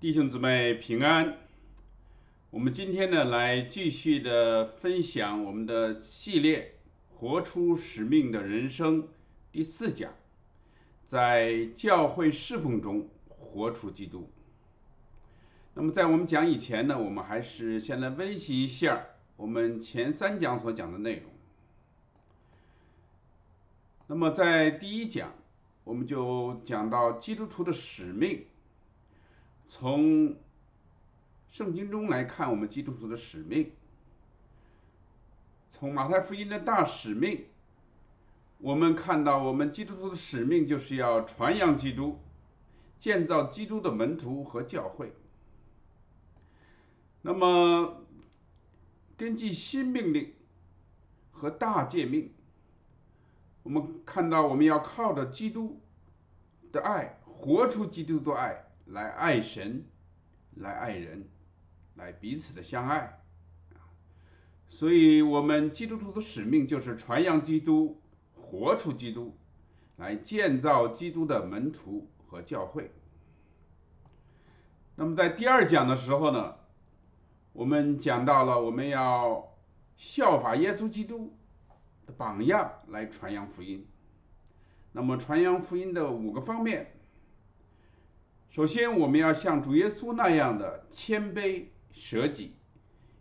弟兄姊妹平安。我们今天呢，来继续的分享我们的系列《活出使命的人生》第四讲，在教会侍奉中活出基督。那么在我们讲以前呢，我们还是先来温习一下我们前三讲所讲的内容。那么在第一讲，我们就讲到基督徒的使命。从圣经中来看，我们基督徒的使命，从马太福音的大使命，我们看到我们基督徒的使命就是要传扬基督，建造基督的门徒和教会。那么，根据新命令和大诫命，我们看到我们要靠着基督的爱，活出基督的爱。来爱神，来爱人，来彼此的相爱，所以，我们基督徒的使命就是传扬基督，活出基督，来建造基督的门徒和教会。那么，在第二讲的时候呢，我们讲到了我们要效法耶稣基督的榜样来传扬福音。那么，传扬福音的五个方面。首先，我们要像主耶稣那样的谦卑舍己，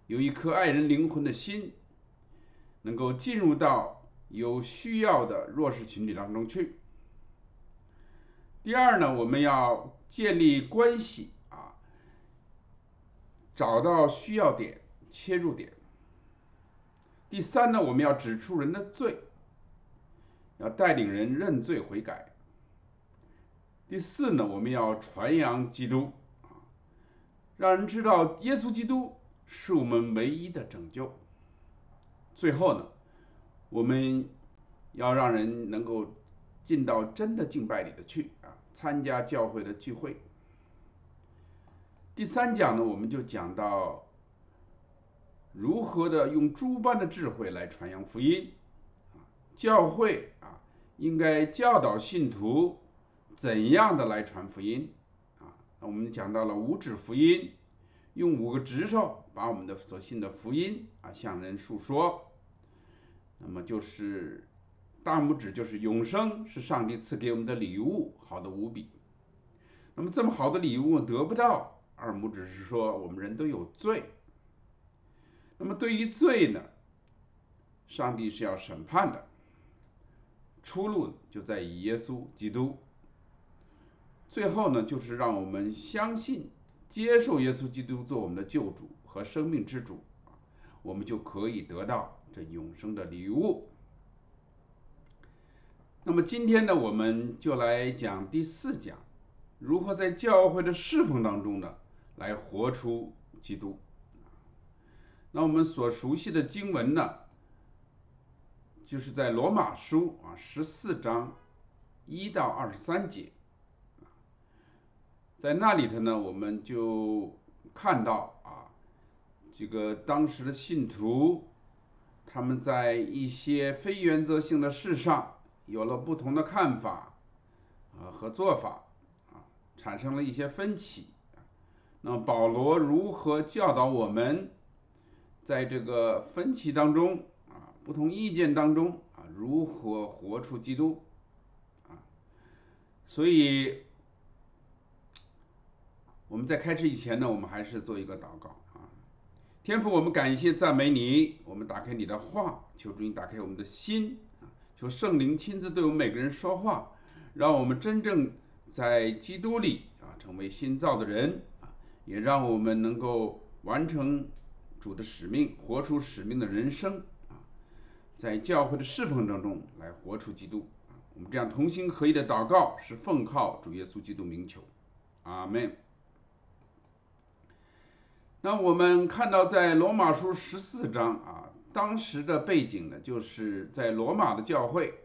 有一颗爱人灵魂的心，能够进入到有需要的弱势群体当中去。第二呢，我们要建立关系啊，找到需要点、切入点。第三呢，我们要指出人的罪，要带领人认罪悔改。第四呢，我们要传扬基督啊，让人知道耶稣基督是我们唯一的拯救。最后呢，我们要让人能够进到真的敬拜里的去啊，参加教会的聚会。第三讲呢，我们就讲到如何的用诸般的智慧来传扬福音啊，教会啊应该教导信徒。怎样的来传福音啊？那我们讲到了五指福音，用五个指头把我们的所信的福音啊向人述说。那么就是大拇指就是永生，是上帝赐给我们的礼物，好的无比。那么这么好的礼物得不到，二拇指是说我们人都有罪。那么对于罪呢，上帝是要审判的，出路就在于耶稣基督。最后呢，就是让我们相信、接受耶稣基督做我们的救主和生命之主，我们就可以得到这永生的礼物。那么今天呢，我们就来讲第四讲，如何在教会的侍奉当中呢，来活出基督。那我们所熟悉的经文呢，就是在罗马书啊十四章一到二十三节。在那里头呢，我们就看到啊，这个当时的信徒，他们在一些非原则性的事上有了不同的看法啊和做法啊，产生了一些分歧。那么保罗如何教导我们，在这个分歧当中啊，不同意见当中啊，如何活出基督啊？所以。我们在开始以前呢，我们还是做一个祷告啊。天父，我们感谢赞美你，我们打开你的话，求主你打开我们的心啊，求圣灵亲自对我们每个人说话，让我们真正在基督里啊成为新造的人啊，也让我们能够完成主的使命，活出使命的人生啊，在教会的侍奉当中来活出基督啊。我们这样同心合一的祷告，是奉靠主耶稣基督名求，阿门。那我们看到，在罗马书十四章啊，当时的背景呢，就是在罗马的教会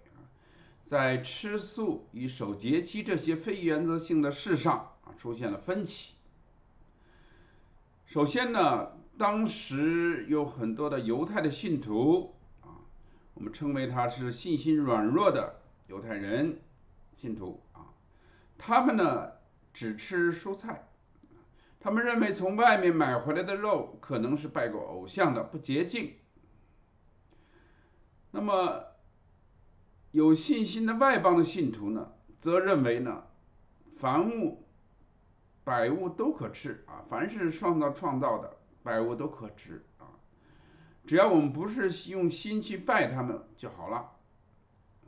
在吃素与守节期这些非原则性的事上啊，出现了分歧。首先呢，当时有很多的犹太的信徒啊，我们称为他是信心软弱的犹太人信徒啊，他们呢只吃蔬菜。他们认为从外面买回来的肉可能是拜过偶像的，不洁净。那么有信心的外邦的信徒呢，则认为呢，凡物、百物都可吃啊，凡是创造创造的百物都可吃啊，只要我们不是用心去拜他们就好了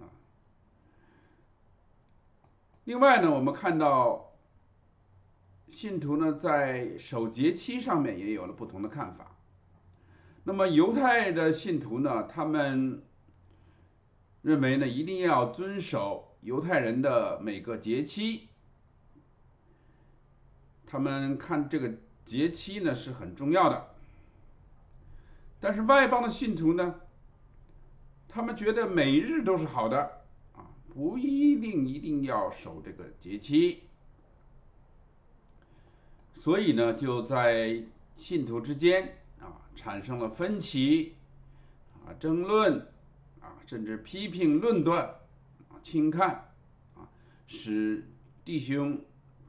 啊。另外呢，我们看到。信徒呢，在守节期上面也有了不同的看法。那么犹太的信徒呢，他们认为呢，一定要遵守犹太人的每个节期。他们看这个节期呢是很重要的。但是外邦的信徒呢，他们觉得每日都是好的啊，不一定一定要守这个节期。所以呢，就在信徒之间啊产生了分歧，啊争论，啊甚至批评、论断，啊轻看，啊使弟兄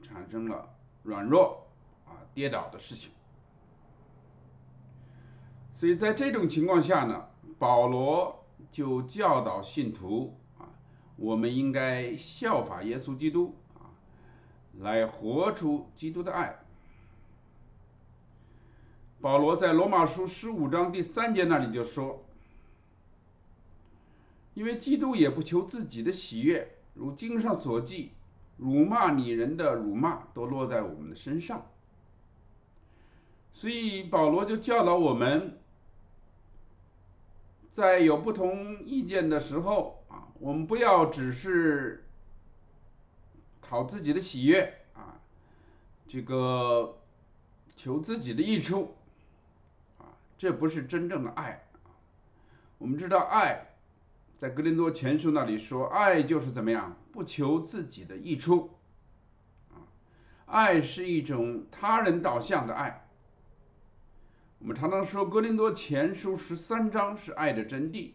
产生了软弱，啊跌倒的事情。所以在这种情况下呢，保罗就教导信徒啊，我们应该效法耶稣基督啊，来活出基督的爱。保罗在罗马书十五章第三节那里就说：“因为基督也不求自己的喜悦，如经上所记，辱骂你人的辱骂都落在我们的身上。”所以保罗就教导我们，在有不同意见的时候啊，我们不要只是讨自己的喜悦啊，这个求自己的益处。这不是真正的爱我们知道，爱在格林多前书那里说，爱就是怎么样，不求自己的益处。爱是一种他人导向的爱。我们常常说，格林多前书十三章是爱的真谛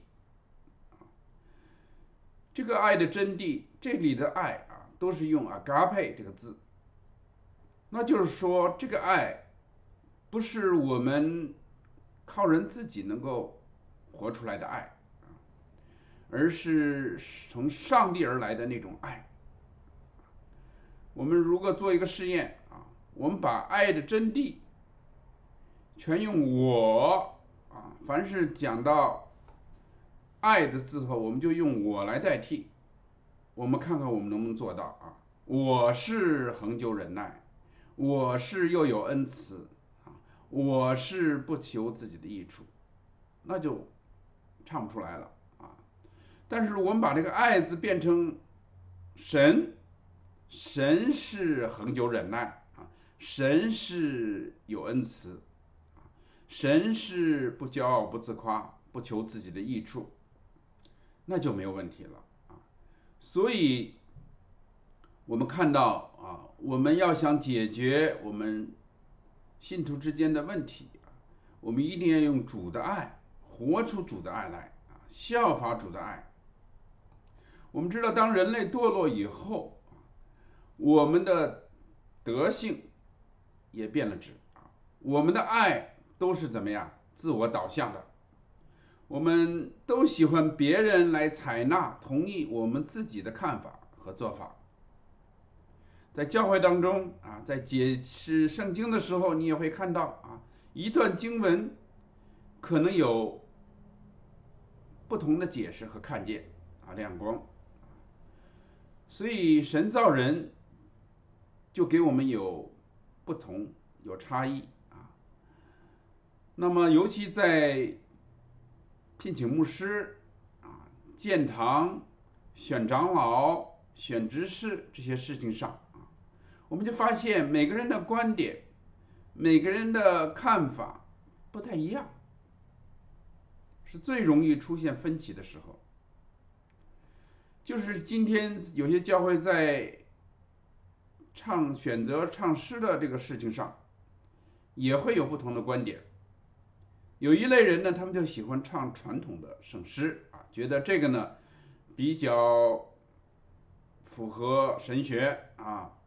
这个爱的真谛，这里的爱啊，都是用 agape 这个字。那就是说，这个爱不是我们。靠人自己能够活出来的爱，而是从上帝而来的那种爱。我们如果做一个试验啊，我们把爱的真谛全用我啊，凡是讲到爱的字后，我们就用我来代替。我们看看我们能不能做到啊？我是恒久忍耐，我是又有恩慈。我是不求自己的益处，那就唱不出来了啊！但是我们把这个“爱”字变成神，神是恒久忍耐啊，神是有恩慈，神是不骄傲不自夸不求自己的益处，那就没有问题了啊！所以，我们看到啊，我们要想解决我们。信徒之间的问题，我们一定要用主的爱，活出主的爱来啊，效法主的爱。我们知道，当人类堕落以后，我们的德性也变了质啊，我们的爱都是怎么样自我导向的，我们都喜欢别人来采纳、同意我们自己的看法和做法。在教会当中啊，在解释圣经的时候，你也会看到啊，一段经文可能有不同的解释和看见啊，亮光。所以神造人就给我们有不同、有差异啊。那么，尤其在聘请牧师啊、建堂、选长老、选执事这些事情上。我们就发现每个人的观点，每个人的看法不太一样，是最容易出现分歧的时候。就是今天有些教会在唱选择唱诗的这个事情上，也会有不同的观点。有一类人呢，他们就喜欢唱传统的圣诗啊，觉得这个呢比较符合神学啊。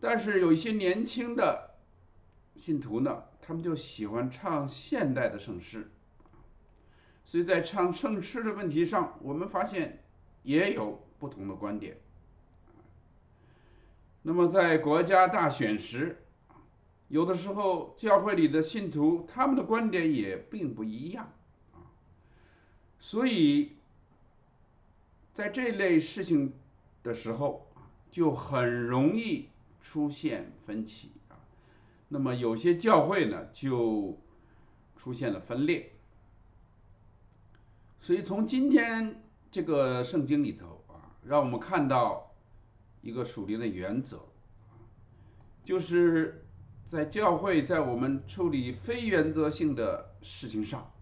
但是有一些年轻的信徒呢，他们就喜欢唱现代的圣诗，所以在唱圣诗的问题上，我们发现也有不同的观点。那么在国家大选时，有的时候教会里的信徒他们的观点也并不一样，所以在这类事情的时候，就很容易出现分歧啊。那么有些教会呢，就出现了分裂。所以从今天这个圣经里头啊，让我们看到一个属灵的原则就是在教会，在我们处理非原则性的事情上，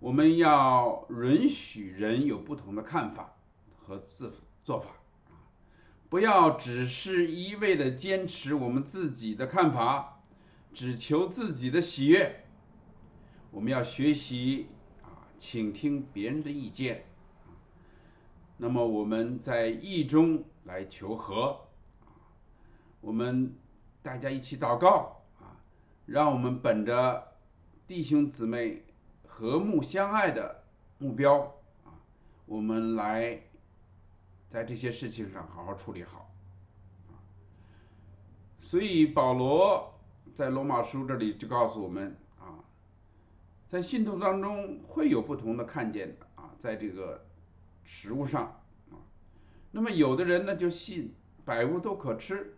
我们要允许人有不同的看法和自做法不要只是一味的坚持我们自己的看法，只求自己的喜悦。我们要学习啊。倾听别人的意见，那么我们在意中来求和，我们大家一起祷告啊，让我们本着弟兄姊妹和睦相爱的目标啊，我们来在这些事情上好好处理好。所以保罗在罗马书这里就告诉我们。啊在信徒当中会有不同的看见的啊，在这个食物上啊，那么有的人呢就信百物都可吃，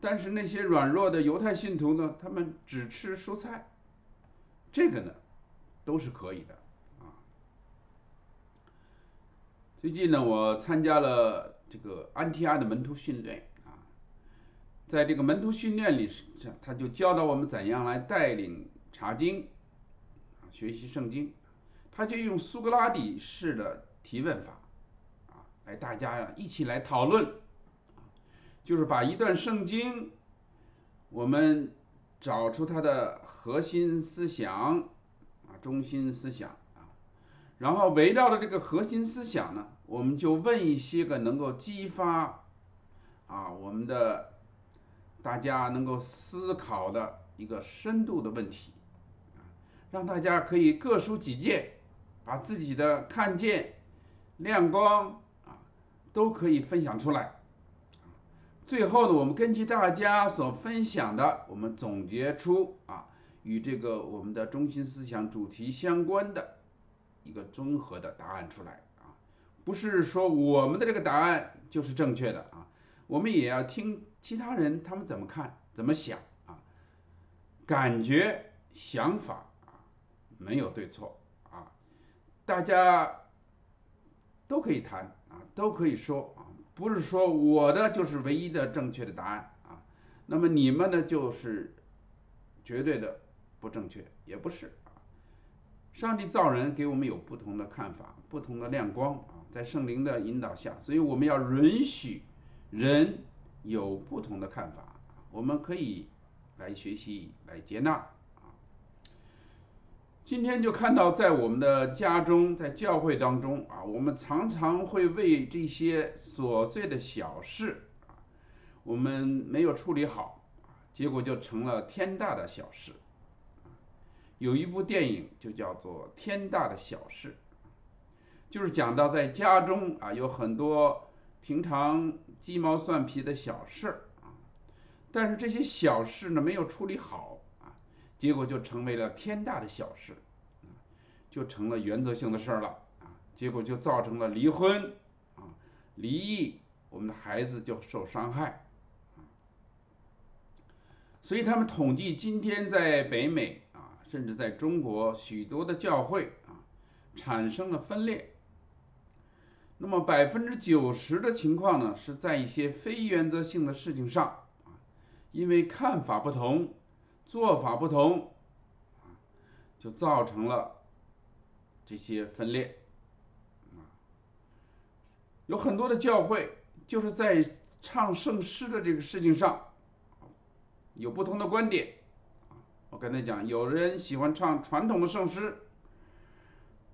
但是那些软弱的犹太信徒呢，他们只吃蔬菜，这个呢都是可以的啊。最近呢，我参加了这个安提阿的门徒训练啊，在这个门徒训练里，他就教导我们怎样来带领查经。啊学习圣经，他就用苏格拉底式的提问法，啊，来大家呀一起来讨论，就是把一段圣经，我们找出它的核心思想，啊，中心思想，然后围绕着这个核心思想呢，我们就问一些个能够激发，啊，我们的大家能够思考的一个深度的问题。让大家可以各抒己见，把自己的看见、亮光啊，都可以分享出来。最后呢，我们根据大家所分享的，我们总结出啊，与这个我们的中心思想主题相关的一个综合的答案出来啊。不是说我们的这个答案就是正确的啊，我们也要听其他人他们怎么看、怎么想啊，感觉、想法啊。没有对错啊，大家都可以谈啊，都可以说啊，不是说我的就是唯一的正确的答案啊，那么你们呢就是绝对的不正确，也不是。上帝造人给我们有不同的看法，不同的亮光啊，在圣灵的引导下，所以我们要允许人有不同的看法，我们可以来学习，来接纳。今天就看到，在我们的家中，在教会当中啊，我们常常会为这些琐碎的小事啊，我们没有处理好结果就成了天大的小事。有一部电影就叫做《天大的小事》，就是讲到在家中啊，有很多平常鸡毛蒜皮的小事啊，但是这些小事呢，没有处理好啊。结果就成为了天大的小事，就成了原则性的事儿了啊！结果就造成了离婚啊、离异，我们的孩子就受伤害。所以他们统计，今天在北美，甚至在中国许多的教会啊，产生了分裂。那么百分之九十的情况呢，是在一些非原则性的事情上啊，因为看法不同。做法不同，就造成了这些分裂，啊，有很多的教会就是在唱圣诗的这个事情上有不同的观点，跟他讲，有人喜欢唱传统的圣诗，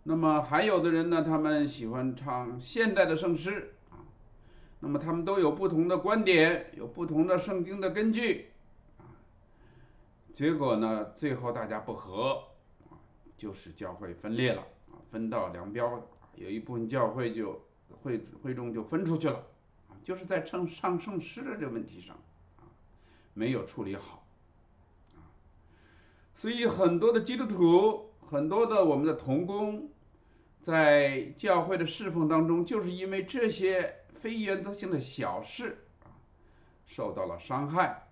那么还有的人呢，他们喜欢唱现代的圣诗，啊，那么他们都有不同的观点，有不同的圣经的根据，啊，结果呢，最后大家不和，啊，就是教会分裂了，啊，分道扬镳了，有一部分教会就会会众就分出去了，啊，就是在唱唱圣诗的这个问题上，啊，没有处理好，所以很多的基督徒，很多的我们的童工。在教会的侍奉当中，就是因为这些非原则性的小事啊，受到了伤害，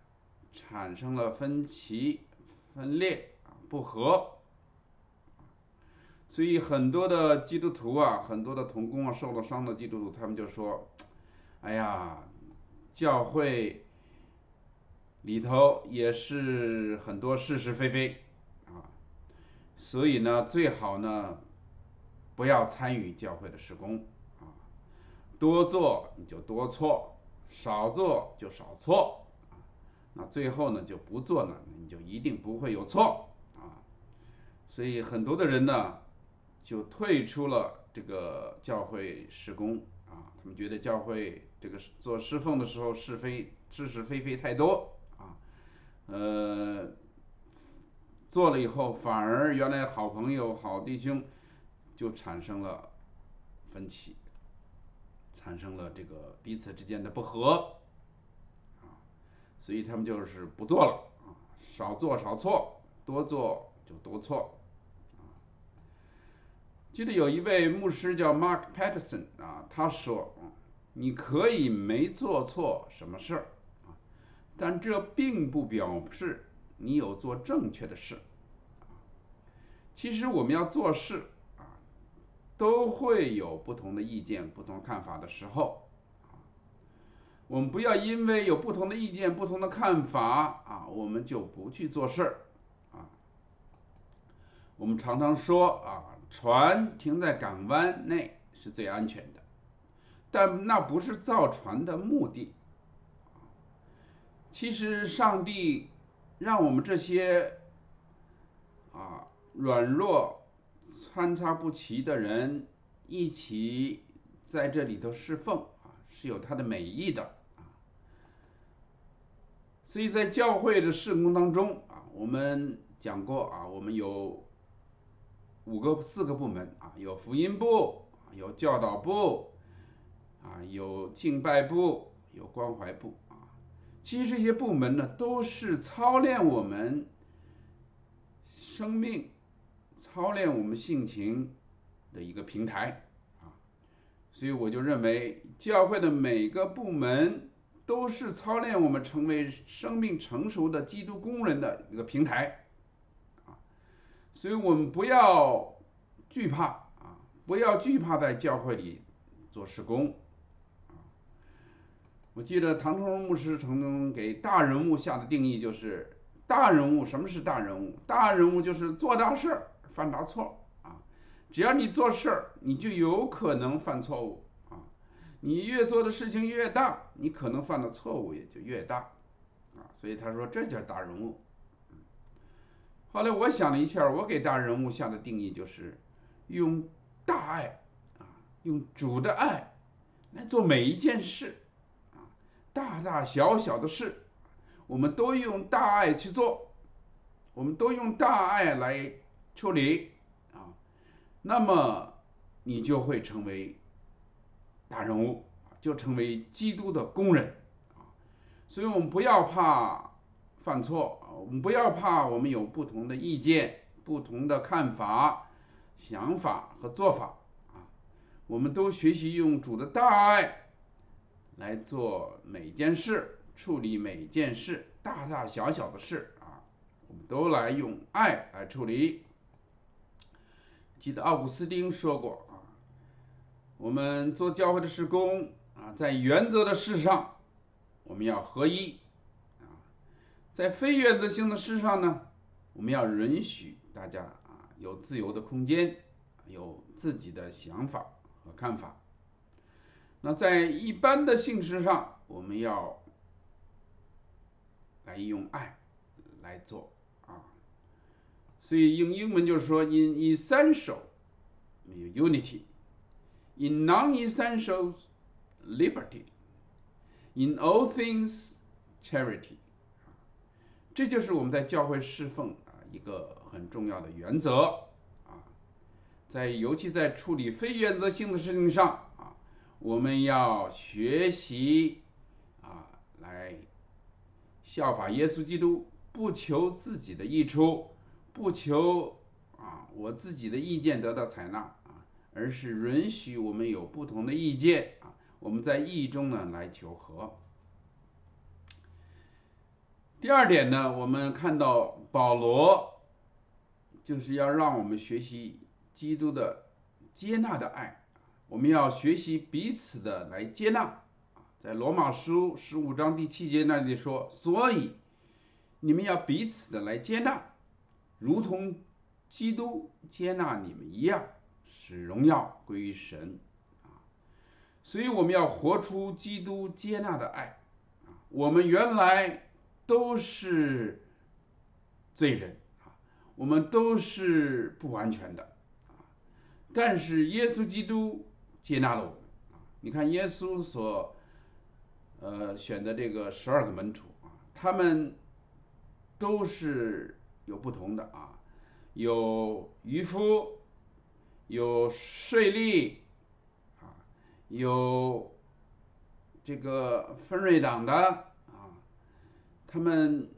产生了分歧、分裂啊、不和，所以很多的基督徒啊，很多的童工啊，受了伤的基督徒，他们就说：“哎呀，教会里头也是很多是是非非啊，所以呢，最好呢。”不要参与教会的施工，啊，多做你就多错，少做就少错，啊，那最后呢就不做呢，你就一定不会有错，啊，所以很多的人呢就退出了这个教会施工，啊，他们觉得教会这个做侍奉的时候是非是是非非太多，呃，做了以后反而原来好朋友好弟兄。就产生了分歧，产生了这个彼此之间的不和，啊，所以他们就是不做了啊，少做少错，多做就多错，啊。记得有一位牧师叫 Mark Patterson 啊，他说，你可以没做错什么事儿，但这并不表示你有做正确的事，其实我们要做事啊。都会有不同的意见、不同看法的时候，我们不要因为有不同的意见、不同的看法啊，我们就不去做事儿，啊，我们常常说啊，船停在港湾内是最安全的，但那不是造船的目的，其实上帝让我们这些啊软弱。参差不齐的人一起在这里头侍奉啊，是有他的美意的啊。所以在教会的侍工当中啊，我们讲过啊，我们有五个、四个部门啊，有福音部，有教导部，啊，有敬拜部，有关怀部。其实这些部门呢，都是操练我们生命。操练我们性情的一个平台啊，所以我就认为教会的每个部门都是操练我们成为生命成熟的基督工人的一个平台啊，所以我们不要惧怕啊，不要惧怕在教会里做施工。我记得唐崇荣牧师曾经给大人物下的定义就是大人物，什么是大人物？大人物就是做大事儿。犯大错啊！只要你做事儿，你就有可能犯错误啊！你越做的事情越大，你可能犯的错误也就越大啊！所以他说这叫大人物。后来我想了一下，我给大人物下的定义就是用大爱啊，用主的爱来做每一件事，大大小小的事，我们都用大爱去做，我们都用大爱来。处理啊，那么你就会成为大人物就成为基督的工人啊。所以我们不要怕犯错啊，我们不要怕我们有不同的意见、不同的看法、想法和做法啊。我们都学习用主的大爱来做每件事，处理每件事，大大小小的事啊，我们都来用爱来处理。记得奥古斯丁说过啊，我们做教会的施工啊，在原则的事上，我们要合一啊，在非原则性的事上呢，我们要允许大家啊有自由的空间，有自己的想法和看法。那在一般的性事上，我们要来用爱来做啊。所以用英文就是说，in essential 没有 unity，in non-essential liberty In all things, charity。这就是我们在教会侍奉啊一个很重要的原则啊，在尤其在处理非原则性的事情上，我们要学习啊来效法耶稣基督，不求自己的益处，不求啊我自己的意见得到采纳啊，而是允许我们有不同的意见啊，我们在意中呢来求和。第二点呢，我们看到保罗就是要让我们学习基督的接纳的爱，我们要学习彼此的来接纳。在罗马书十五章第七节那里说，所以你们要彼此的来接纳，如同基督接纳你们一样，使荣耀归于神。啊，所以我们要活出基督接纳的爱。啊，我们原来。都是罪人啊，我们都是不完全的啊，但是耶稣基督接纳了我们啊。你看耶稣所呃选的这个十二个门徒啊，他们都是有不同的啊，有渔夫，有税吏啊，有这个分瑞党的啊。他们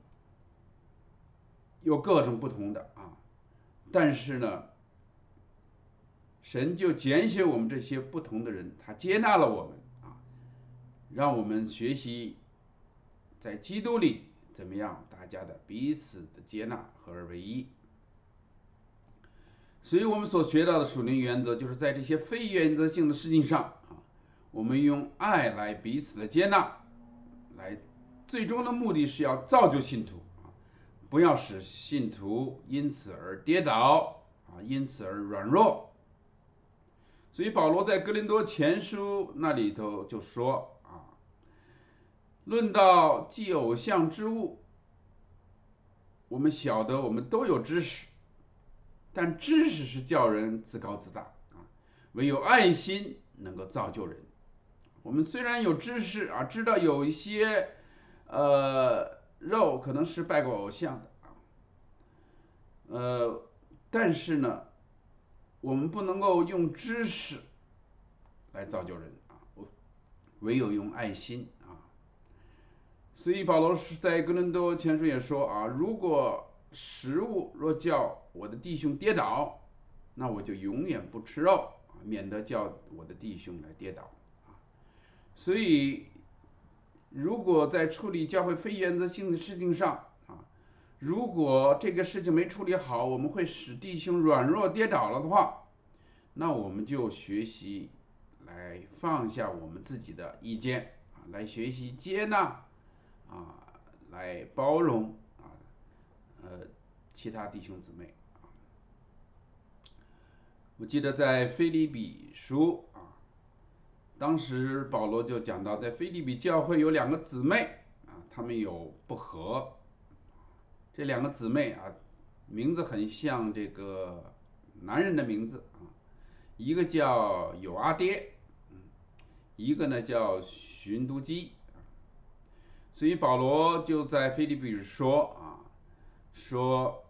有各种不同的啊，但是呢，神就拣选我们这些不同的人，他接纳了我们啊，让我们学习在基督里怎么样，大家的彼此的接纳合而为一。所以我们所学到的属灵原则，就是在这些非原则性的事情上啊，我们用爱来彼此的接纳，来。最终的目的是要造就信徒啊，不要使信徒因此而跌倒啊，因此而软弱。所以保罗在哥林多前书那里头就说啊，论到祭偶像之物，我们晓得我们都有知识，但知识是叫人自高自大啊，唯有爱心能够造就人。我们虽然有知识啊，知道有一些。呃，肉可能是拜过偶像的啊，呃，但是呢，我们不能够用知识来造就人啊，我唯有用爱心啊。所以保罗是在哥伦多前书也说啊，如果食物若叫我的弟兄跌倒，那我就永远不吃肉啊，免得叫我的弟兄来跌倒啊。所以。如果在处理教会非原则性的事情上，如果这个事情没处理好，我们会使弟兄软弱跌倒了的话，那我们就学习来放下我们自己的意见啊，来学习接纳啊，来包容啊，呃，其他弟兄姊妹。我记得在菲利比书啊。当时保罗就讲到，在菲利比教会有两个姊妹啊，他们有不和。这两个姊妹啊，名字很像这个男人的名字啊，一个叫有阿爹，一个呢叫寻都基。所以保罗就在菲利比说啊，说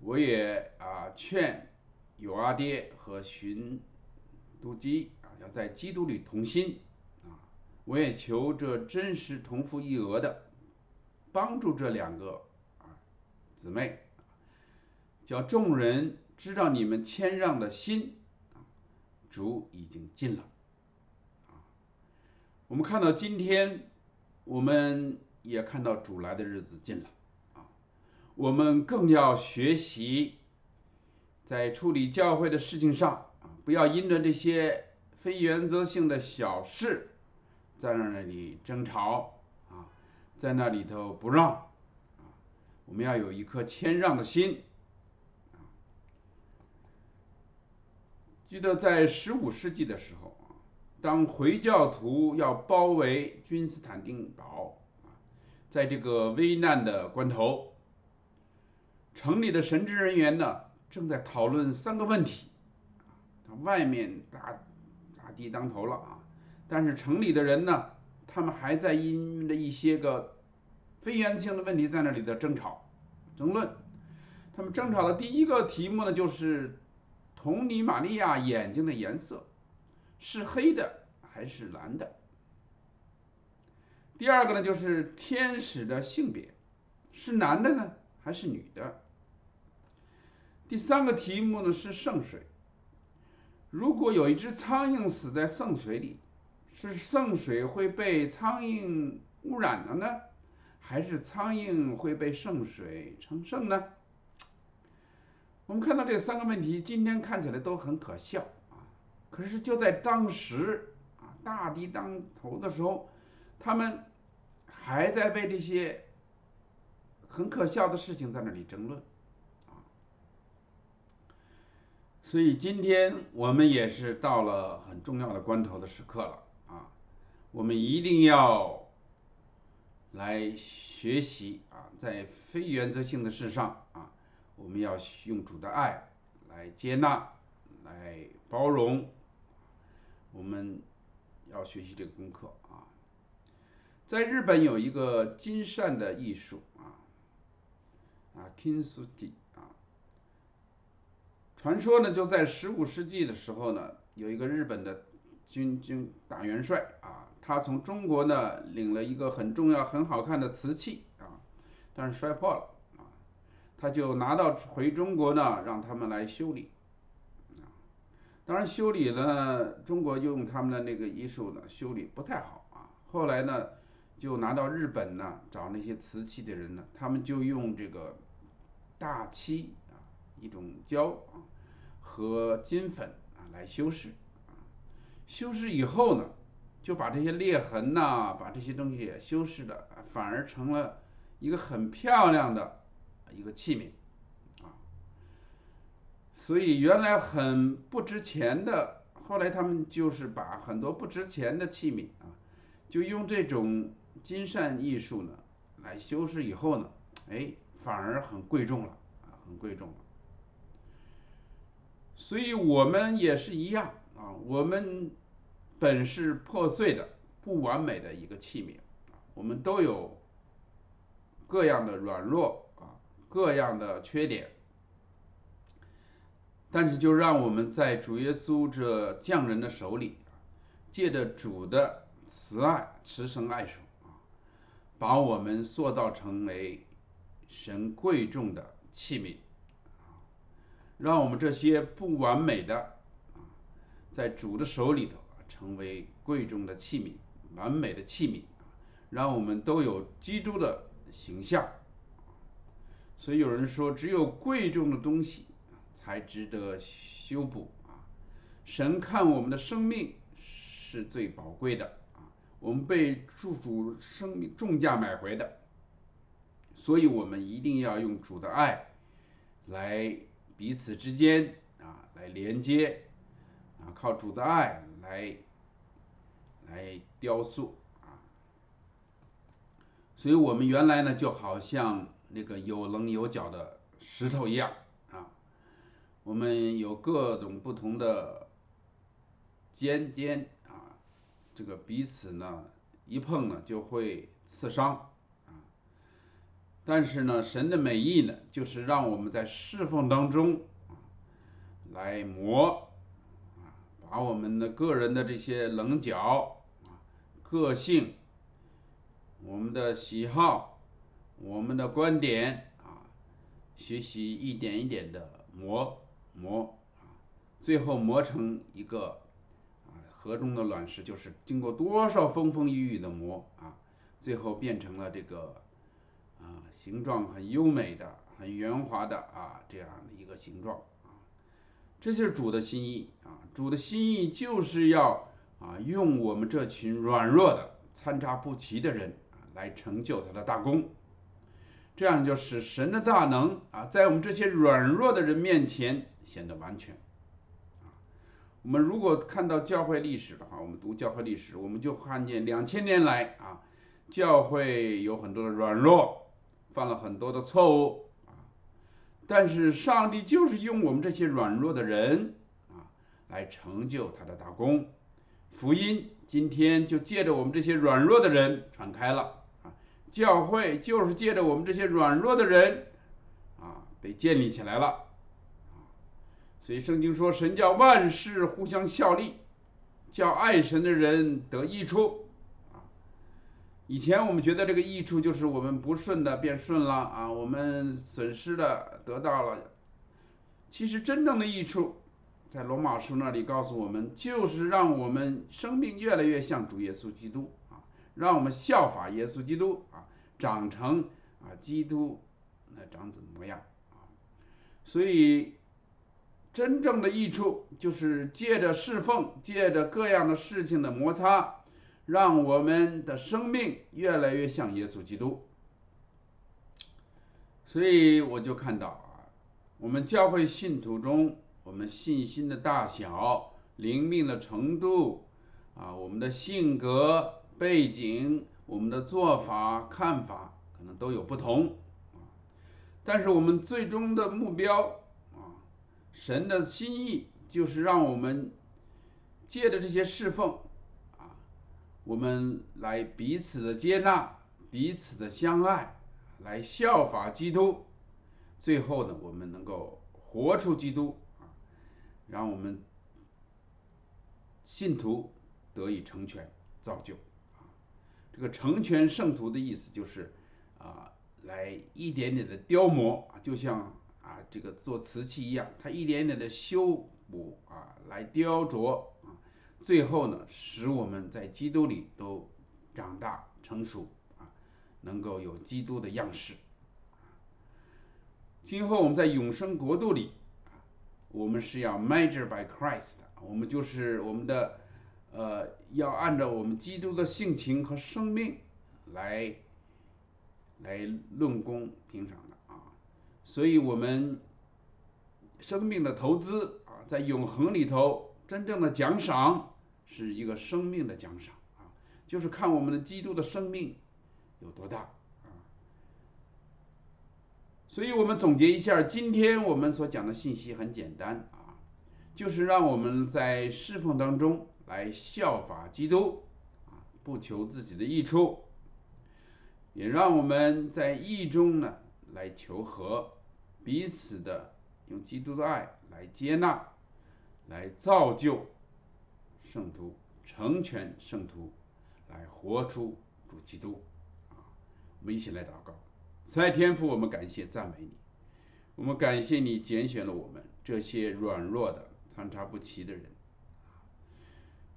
我也啊劝有阿爹和寻。都基啊，要在基督里同心啊！我也求这真实同父异额的，帮助这两个啊姊妹，叫众人知道你们谦让的心啊，主已经尽了啊！我们看到今天，我们也看到主来的日子近了啊！我们更要学习在处理教会的事情上啊。不要因着这些非原则性的小事，在那里争吵，在那里头不让啊，我们要有一颗谦让的心。记得在十五世纪的时候啊，当回教徒要包围君士坦丁堡啊，在这个危难的关头，城里的神职人员呢，正在讨论三个问题。外面大大敌当头了啊，但是城里的人呢，他们还在因的一些个非原则性的问题在那里的争吵、争论。他们争吵的第一个题目呢，就是童尼玛利亚眼睛的颜色是黑的还是蓝的。第二个呢，就是天使的性别是男的呢还是女的。第三个题目呢是圣水，如果有一只苍蝇死在圣水里，是圣水会被苍蝇污染了呢，还是苍蝇会被圣水成圣呢？我们看到这三个问题，今天看起来都很可笑啊，可是就在当时啊，大敌当头的时候，他们还在为这些很可笑的事情在那里争论啊。所以今天我们也是到了很重要的关头的时刻了，我们一定要来学习啊，在非原则性的事上啊。我们要用主的爱来接纳，来包容。我们要学习这个功课啊。在日本有一个金善的艺术啊，啊，Kinsugi 啊。传说呢，就在十五世纪的时候呢，有一个日本的军军大元帅，他从中国呢领了一个很重要、很好看的瓷器啊，但是摔破了啊。他就拿到回中国呢，让他们来修理，啊，当然修理呢，中国就用他们的那个艺术呢，修理不太好啊。后来呢，就拿到日本呢，找那些瓷器的人呢，他们就用这个大漆啊，一种胶啊和金粉啊来修饰，啊，修饰以后呢，就把这些裂痕呐，把这些东西修饰的，反而成了一个很漂亮的。一个器皿，啊，所以原来很不值钱的，后来他们就是把很多不值钱的器皿啊，就用这种金扇艺术呢来修饰以后呢，哎，反而很贵重了啊，很贵重了。所以我们也是一样啊，我们本是破碎的、不完美的一个器皿，我们都有各样的软弱啊。各样的缺点，但是就让我们在主耶稣这匠人的手里，借着主的慈爱、慈生爱手啊，把我们塑造成为神贵重的器皿，让我们这些不完美的啊，在主的手里头成为贵重的器皿、完美的器皿啊，让我们都有基督的形象。所以有人说，只有贵重的东西才值得修补啊。神看我们的生命是最宝贵的啊，我们被主主生命重价买回的，所以我们一定要用主的爱来彼此之间啊来连接啊，靠主的爱来来雕塑啊。所以我们原来呢，就好像。那个有棱有角的石头一样啊，我们有各种不同的尖尖啊，这个彼此呢一碰呢就会刺伤啊。但是呢，神的美意呢，就是让我们在侍奉当中啊来磨，把我们的个人的这些棱角啊、个性、我们的喜好。我们的观点啊，学习一点一点的磨磨啊，最后磨成一个啊河中的卵石，就是经过多少风风雨雨的磨啊，最后变成了这个啊形状很优美的、很圆滑的啊这样的一个形状，这就是主的心意啊，主的心意就是要啊用我们这群软弱的、参差不齐的人啊来成就他的大功。这样就使神的大能啊，在我们这些软弱的人面前显得完全。啊，我们如果看到教会历史的话，我们读教会历史，我们就看见两千年来啊，教会有很多的软弱，犯了很多的错误，但是上帝就是用我们这些软弱的人啊，来成就他的大功，福音今天就借着我们这些软弱的人传开了啊，教会就是借着我们这些软弱的人啊被建立起来了，所以圣经说神叫万事互相效力，叫爱神的人得益处。以前我们觉得这个益处就是我们不顺的变顺了啊，我们损失的得到了，其实真正的益处。在罗马书那里告诉我们，就是让我们生命越来越像主耶稣基督啊，让我们效法耶稣基督啊，长成啊基督那长子模样啊。所以，真正的益处就是借着侍奉，借着各样的事情的摩擦，让我们的生命越来越像耶稣基督。所以我就看到啊，我们教会信徒中。我们信心的大小、灵命的程度，啊，我们的性格背景、我们的做法、看法，可能都有不同，啊，但是我们最终的目标，啊，神的心意就是让我们借着这些侍奉，我们来彼此的接纳、彼此的相爱，来效法基督，最后呢，我们能够活出基督啊。让我们信徒得以成全造就啊，这个成全圣徒的意思就是啊，来一点点的雕磨，就像啊这个做瓷器一样，它一点点的修补啊，来雕琢，最后呢，使我们在基督里都长大成熟啊，能够有基督的样式。今后我们在永生国度里啊。我们是要 measure by Christ，我们就是我们的，呃，要按照我们基督的性情和生命来来论功评赏的啊，所以我们生命的投资啊，在永恒里头真正的奖赏是一个生命的奖赏啊，就是看我们的基督的生命有多大啊。所以我们总结一下，今天我们所讲的信息很简单啊，就是让我们在侍奉当中来效法基督啊，不求自己的益处，也让我们在义中呢来求和，彼此的用基督的爱来接纳，来造就圣徒，成全圣徒，来活出主基督啊，我们一起来祷告。在天父，我们感谢赞美你，我们感谢你拣选了我们这些软弱的、参差不齐的人。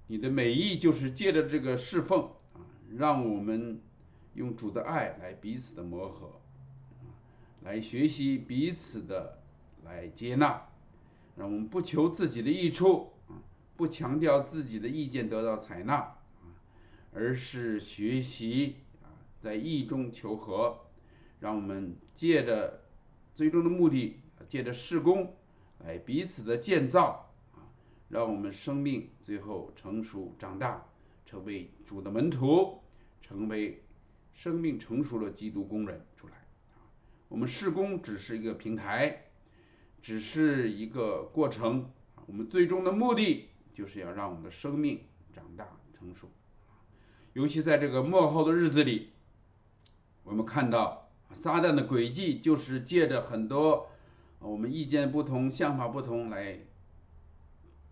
你的美意就是借着这个侍奉啊，让我们用主的爱来彼此的磨合，来学习彼此的来接纳，让我们不求自己的益处，不强调自己的意见得到采纳啊，而是学习啊，在意中求和。让我们借着最终的目的，借着事工来彼此的建造啊，让我们生命最后成熟长大，成为主的门徒，成为生命成熟的基督工人出来。我们施工只是一个平台，只是一个过程我们最终的目的就是要让我们的生命长大成熟尤其在这个幕后的日子里，我们看到。撒旦的诡计就是借着很多我们意见不同、想法不同来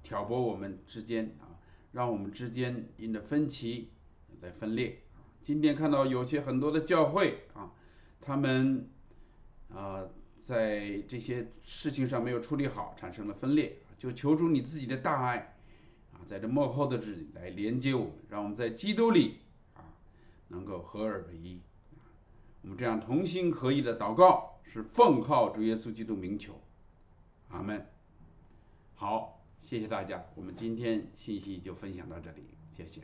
挑拨我们之间啊，让我们之间因着分歧来分裂。今天看到有些很多的教会啊，他们啊在这些事情上没有处理好，产生了分裂，就求助你自己的大爱在这幕后的日子来连接我们，让我们在基督里啊能够合二为一。我们这样同心合意的祷告，是奉靠主耶稣基督名求，阿门。好，谢谢大家，我们今天信息就分享到这里，谢谢。